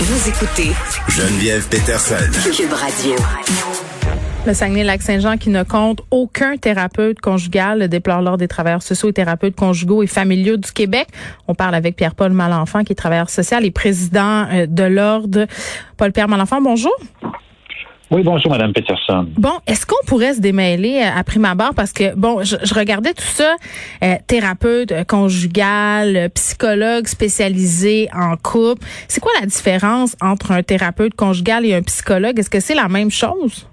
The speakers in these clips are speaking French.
Vous écoutez Geneviève Peterson. Cube Radio. Le Saguenay-Lac-Saint-Jean qui ne compte aucun thérapeute conjugal déplore l'ordre des travailleurs sociaux et thérapeutes conjugaux et familiaux du Québec. On parle avec Pierre-Paul Malenfant qui est travailleur social et président euh, de l'ordre. Paul-Pierre Malenfant, bonjour. Oui, bonjour, Madame Peterson. Bon, est-ce qu'on pourrait se démêler euh, à prime abord? Parce que bon, je, regardais tout ça, euh, thérapeute euh, conjugal, psychologue spécialisé en couple. C'est quoi la différence entre un thérapeute conjugal et un psychologue? Est-ce que c'est la même chose?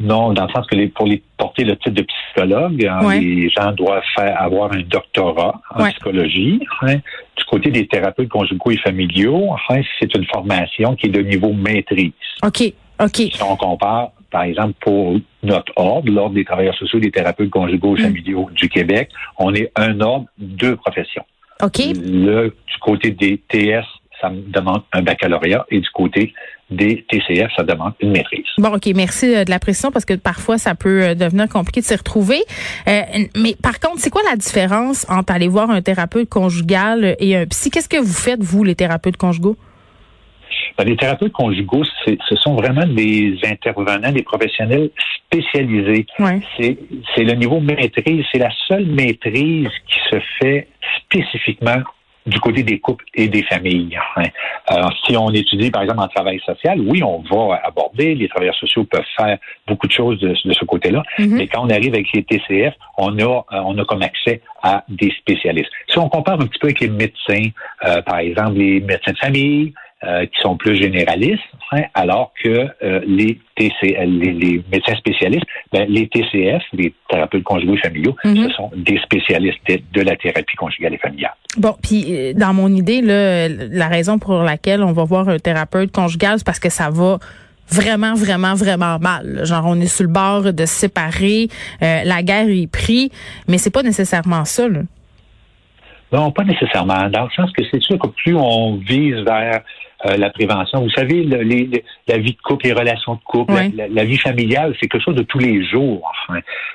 Non, dans le sens que les, pour les porter le titre de psychologue, hein, les gens doivent faire avoir un doctorat en psychologie. Hein. Du côté des thérapeutes conjugaux et familiaux, enfin, c'est une formation qui est de niveau maîtrise. OK. Si on compare, par exemple, pour notre ordre, l'Ordre des travailleurs sociaux des thérapeutes conjugaux et mm. familiaux du Québec, on est un ordre, deux professions. OK. Le, du côté des TS, ça demande un baccalauréat et du côté des TCF, ça demande une maîtrise. Bon, OK, merci euh, de la précision parce que parfois ça peut euh, devenir compliqué de s'y retrouver. Euh, mais par contre, c'est quoi la différence entre aller voir un thérapeute conjugal et un psy? Qu'est-ce que vous faites, vous, les thérapeutes conjugaux? Ben, les thérapeutes conjugaux, ce sont vraiment des intervenants, des professionnels spécialisés. C'est le niveau maîtrise, c'est la seule maîtrise qui se fait spécifiquement du côté des couples et des familles. Hein. Alors, si on étudie, par exemple, en travail social, oui, on va aborder, les travailleurs sociaux peuvent faire beaucoup de choses de, ce côté-là, mm-hmm. mais quand on arrive avec les TCF, on a, on a comme accès à des spécialistes. Si on compare un petit peu avec les médecins, euh, par exemple, les médecins de famille, euh, qui sont plus généralistes, hein, alors que euh, les, TCL, les, médecins spécialistes, ben, les TCF, les thérapeutes conjugaux et familiaux, mhm. ce sont des spécialistes de, la thérapie conjugale et familiale. Bon, puis euh, dans mon idée, là, la raison pour laquelle on va voir un thérapeute conjugal, c'est parce que ça va vraiment, vraiment, vraiment mal. Genre, on est sur le bord de se séparer, la guerre est prise, mais c'est pas nécessairement ça. Là. Non, pas nécessairement. Dans le sens que c'est sûr que plus on vise vers euh, la prévention. Vous savez, le, les, la vie de couple, les relations de couple, la, vie familiale, c'est quelque chose de tous les jours. Ah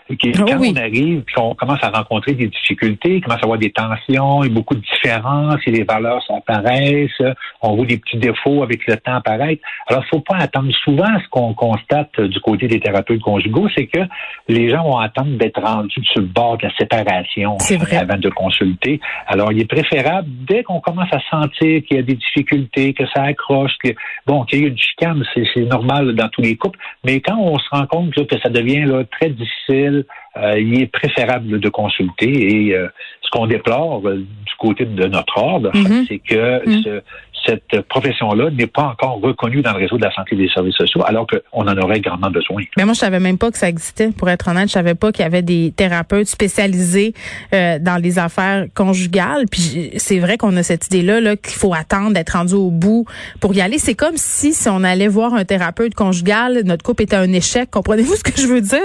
quand on arrive, puis on commence à rencontrer des difficultés, commence à avoir des tensions, et beaucoup de différences, et les valeurs s'apparaissent, on voit des petits défauts avec le temps apparaître. Alors, il faut pas attendre. Souvent, ce qu'on constate du côté des thérapeutes conjugaux, c'est que les gens vont attendre d'être rendus sur le bord de la séparation avant de consulter. Alors, il est préférable, dès qu'on commence à sentir qu'il y a des difficultés, que ça accroche, que, bon, qu'il y ait une chicane, c'est normal dans tous les couples, mais quand on se rend compte que ça devient là, très difficile, euh, il est préférable de consulter et euh, ce qu'on déplore euh, du côté de notre ordre, mm-hmm. c'est que mm-hmm. ce, cette profession-là n'est pas encore reconnue dans le réseau de la santé et des services sociaux, alors qu'on en aurait grandement besoin. Mais moi, je savais même pas que ça existait. Pour être honnête, je savais pas qu'il y avait des thérapeutes spécialisés euh, dans les affaires conjugales. Puis c'est vrai qu'on a cette idée-là -là, qu'il faut attendre d'être rendu au bout pour y aller. C'est comme si si on allait voir un thérapeute conjugal, notre couple était un échec. Comprenez-vous ce que je veux dire?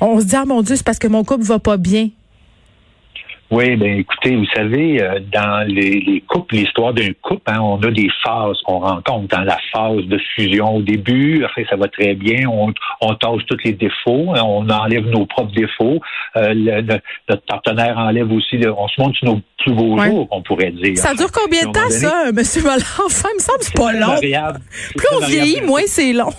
On se dit ah mon Dieu, c'est parce que mon couple va pas bien. Oui, ben écoutez, vous savez, euh, dans les, les couples, l'histoire d'un couple, hein, on a des phases qu'on rencontre. Dans la phase de fusion au début, après ça va très bien, on, on tâche tous les défauts, hein, on enlève nos propres défauts. Euh, notre partenaire enlève aussi, on se montre nos plus beaux jours, on pourrait dire. Ça dure combien de temps, ça, M. Malenfant? Il me semble que c'est pas long. Plus on vieillit, moins c'est long,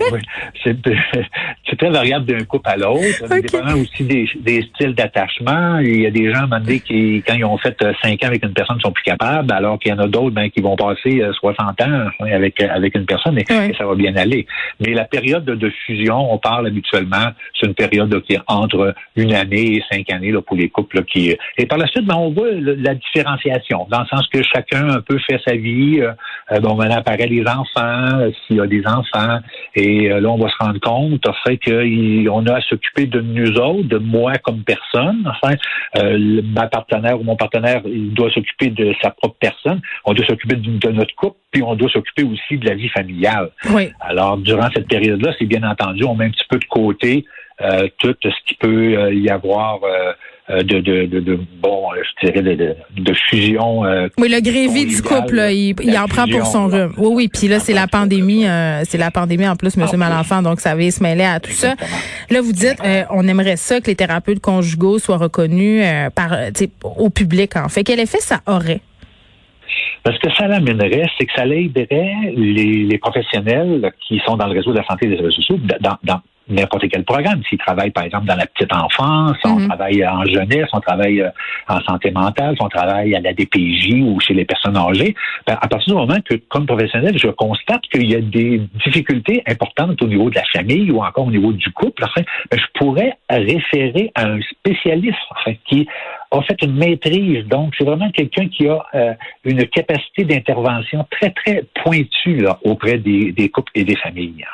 oui, c'est très variable d'un couple à l'autre. Okay. Dépendant aussi des, des styles d'attachement. Il y a des gens, qui, quand ils ont fait euh, cinq ans avec une personne, sont plus capables, alors qu'il y en a d'autres ben, qui vont passer 60 euh, ans avec, avec une personne et, ça va bien aller. Mais la période de, fusion, on parle habituellement, c'est une période qui est entre une année et cinq années là, pour les couples. qui Et par la suite, ben, on voit la différenciation, dans le sens que chacun un peu fait sa vie. Euh, bon, maintenant apparaît les enfants, s'il y a des enfants, et là, on va se rendre compte, fait qu'on a à s'occuper de nous autres, de moi comme personne. Enfin, ma partenaire ou mon partenaire, il doit s'occuper de sa propre personne. On doit s'occuper de, notre couple, puis on doit s'occuper aussi de la vie familiale. Oui. Alors, durant cette période-là, c'est bien entendu, on met un petit peu de côté euh, tout ce qui peut euh, y avoir euh, de, de, de, bon, je dirais de, fusion. oui, le grévé du couple, il, il en prend pour son rhume. Oui, oui. Puis là, c'est la pandémie, c'est la pandémie en plus, Monsieur Malenfant, donc ça va se mêler à tout ça. Là, vous dites, on aimerait ça que les thérapeutes conjugaux soient reconnus par, au public. En fait, quel effet ça aurait? Parce que ça l'amènerait, c'est que ça aiderait les, les, professionnels qui sont dans le réseau de la santé et des services sociaux dans, dans n'importe quel programme. S'ils travaillent, par exemple, dans la petite enfance, on mhm. travaille en jeunesse, on travaille euh, en santé mentale, on travaille à la DPJ ou chez les personnes âgées, ben, à partir du moment que, comme professionnel, je constate qu'il y a des difficultés importantes au niveau de la famille ou encore au niveau du couple, enfin, ben, je pourrais référer à un spécialiste enfin, qui a fait une maîtrise. Donc, c'est vraiment quelqu'un qui a euh, une capacité d'intervention très, très pointue là, auprès des, des couples et des familles.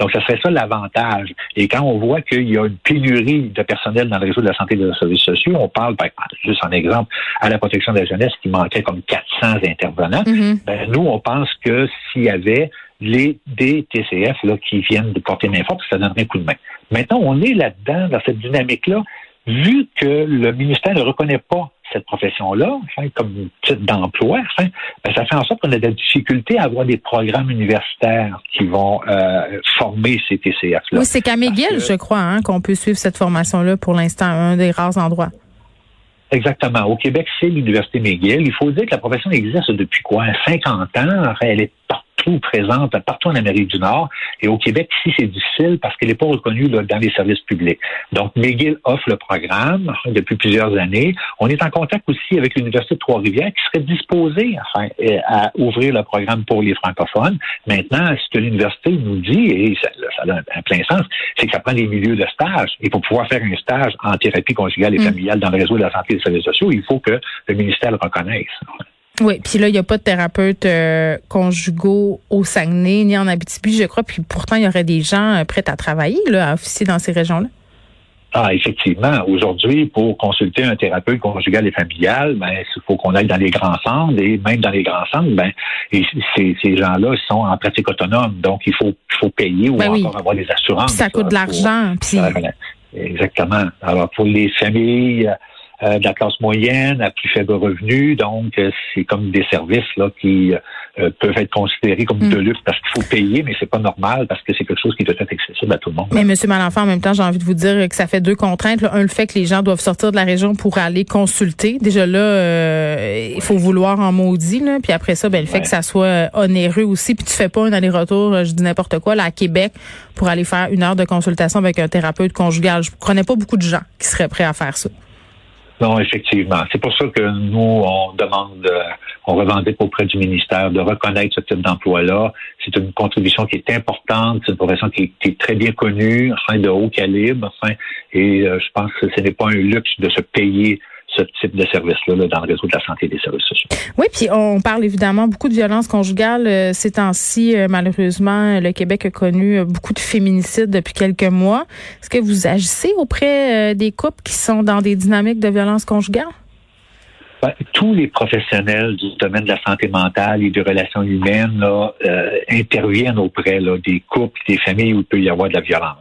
Donc, ce serait ça l'avantage. Et quand on voit qu'il y a une pénurie de personnel dans le réseau de la santé et des services sociaux, on parle, par juste en exemple, à la protection de la jeunesse qui manquait comme 400 intervenants, mm-hmm. ben, nous, on pense que s'il y avait les des TCF là, qui viennent de porter main forte, ça donnerait un coup de main. Maintenant, on est là-dedans, dans cette dynamique-là, vu que le ministère ne reconnaît pas cette profession-là, comme titre d'emploi, ben, ça fait en sorte qu'on a de la difficulté à avoir des programmes universitaires qui vont euh, former ces TCF-là. Oui, c'est qu'à McGill, je crois, hein, qu'on peut suivre cette formation-là pour l'instant, un des rares endroits. Exactement. Au Québec, c'est l'Université McGill. Il faut dire que la profession existe depuis quoi? 50 ans. Elle est présente partout en Amérique du Nord. Et au Québec, ici, c'est difficile parce qu'elle n'est pas reconnue dans les services publics. Donc, McGill offre le programme depuis plusieurs années. On est en contact aussi avec l'Université de Trois-Rivières qui serait disposée à ouvrir le programme pour les francophones. Maintenant, ce que l'université nous dit, et ça, a un, plein sens, c'est que ça prend des milieux de stage. Et pour pouvoir faire un stage en thérapie conjugale et mm. familiale dans le réseau de la santé et des services sociaux, il faut que le ministère le reconnaisse. Oui, puis là, il n'y a pas de thérapeutes euh, conjugaux au Saguenay ni en Abitibi, je crois. Puis pourtant, il y aurait des gens euh, prêts à travailler, là, à officier dans ces régions-là. Ah, effectivement. Aujourd'hui, pour consulter un thérapeute conjugal et familial, ben, il faut qu'on aille dans les grands centres et même dans les grands centres, ben, et ces, ces gens-là sont en pratique autonome. Donc, il faut, faut payer ou ben encore avoir des assurances. ça coûte de l'argent. Puis... Exactement. Alors, pour les familles, euh, de la classe moyenne à plus faible revenu. Donc, euh, c'est comme des services là qui euh, peuvent être considérés comme de mm. luxe parce qu'il faut payer, mais c'est pas normal parce que c'est quelque chose qui doit être accessible à tout le monde. Mais Monsieur Malenfant, en même temps, j'ai envie de vous dire que ça fait deux contraintes. Un, le fait que les gens doivent sortir de la région pour aller consulter. Déjà là, il faut vouloir en maudit. Là. Puis après ça, ben, le fait que ça soit onéreux aussi. Puis tu fais pas un aller-retour, je dis n'importe quoi, là à Québec pour aller faire une heure de consultation avec un thérapeute conjugal. Je connais pas beaucoup de gens qui seraient prêts à faire ça. Non, effectivement. C'est pour ça que nous, on demande, euh, on revendique auprès du ministère de reconnaître ce type d'emploi-là. C'est une contribution qui est importante, c'est une profession qui, est très bien connue, enfin, de haut calibre, enfin, et euh, je pense que ce n'est pas un luxe de se payer ce type de service-là dans le réseau de la santé et des services sociaux. Oui, puis on parle évidemment beaucoup de violence conjugale. Euh, ces temps-ci, euh, malheureusement, le Québec a connu euh, beaucoup de féminicides depuis quelques mois. Est-ce que vous agissez auprès des couples qui sont dans des dynamiques de violence conjugale? Ben, tous les professionnels du domaine de la santé mentale et des relations humaines interviennent auprès des couples, des familles où il peut y avoir de la violence.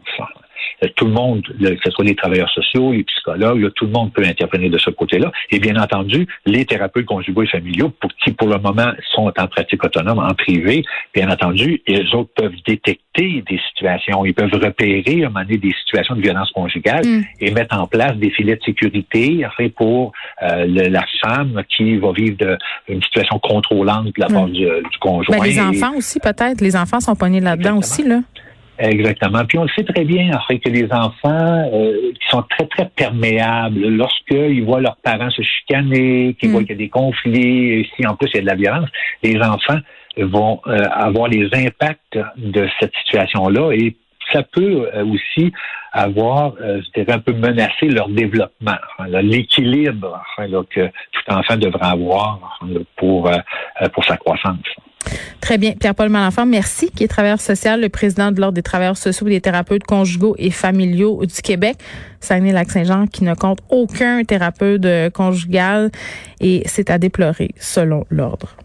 Euh, tout le monde, que ce soit les travailleurs sociaux, les psychologues, tout le monde peut intervenir de ce côté-là. Et bien entendu, les thérapeutes conjugaux et familiaux, pour qui pour le moment sont en pratique autonome, en privé, bien entendu, ils autres peuvent détecter des situations, ils peuvent repérer à un moment donné des situations de violence conjugale mm. et mettre en place des filets de sécurité enfin, pour euh, la femme qui va vivre de, une situation contrôlante de la part mm. du, conjoint. Ben, les enfants aussi, peut-être. Les enfants sont pognés là-dedans aussi, là. Exactement. Puis on le sait très bien, en fait, que les enfants euh, qui sont très, très perméables, lorsqu'ils voient leurs parents se chicaner, qu'ils voient mm. qu'il y a des conflits, et si en plus il y a de la violence, les enfants vont euh, avoir les impacts de cette situation-là et ça peut euh, aussi avoir, je dirais, un peu menacé leur développement, l'équilibre que tout enfant devrait avoir pour, pour sa croissance. Très bien. Pierre-Paul Malenfant, merci, qui est travailleur social, le président de l'Ordre des travailleurs sociaux et des thérapeutes conjugaux et familiaux du Québec. Saguenay-Lac-Saint-Jean qui ne compte aucun thérapeute conjugal et c'est à déplorer selon l'Ordre.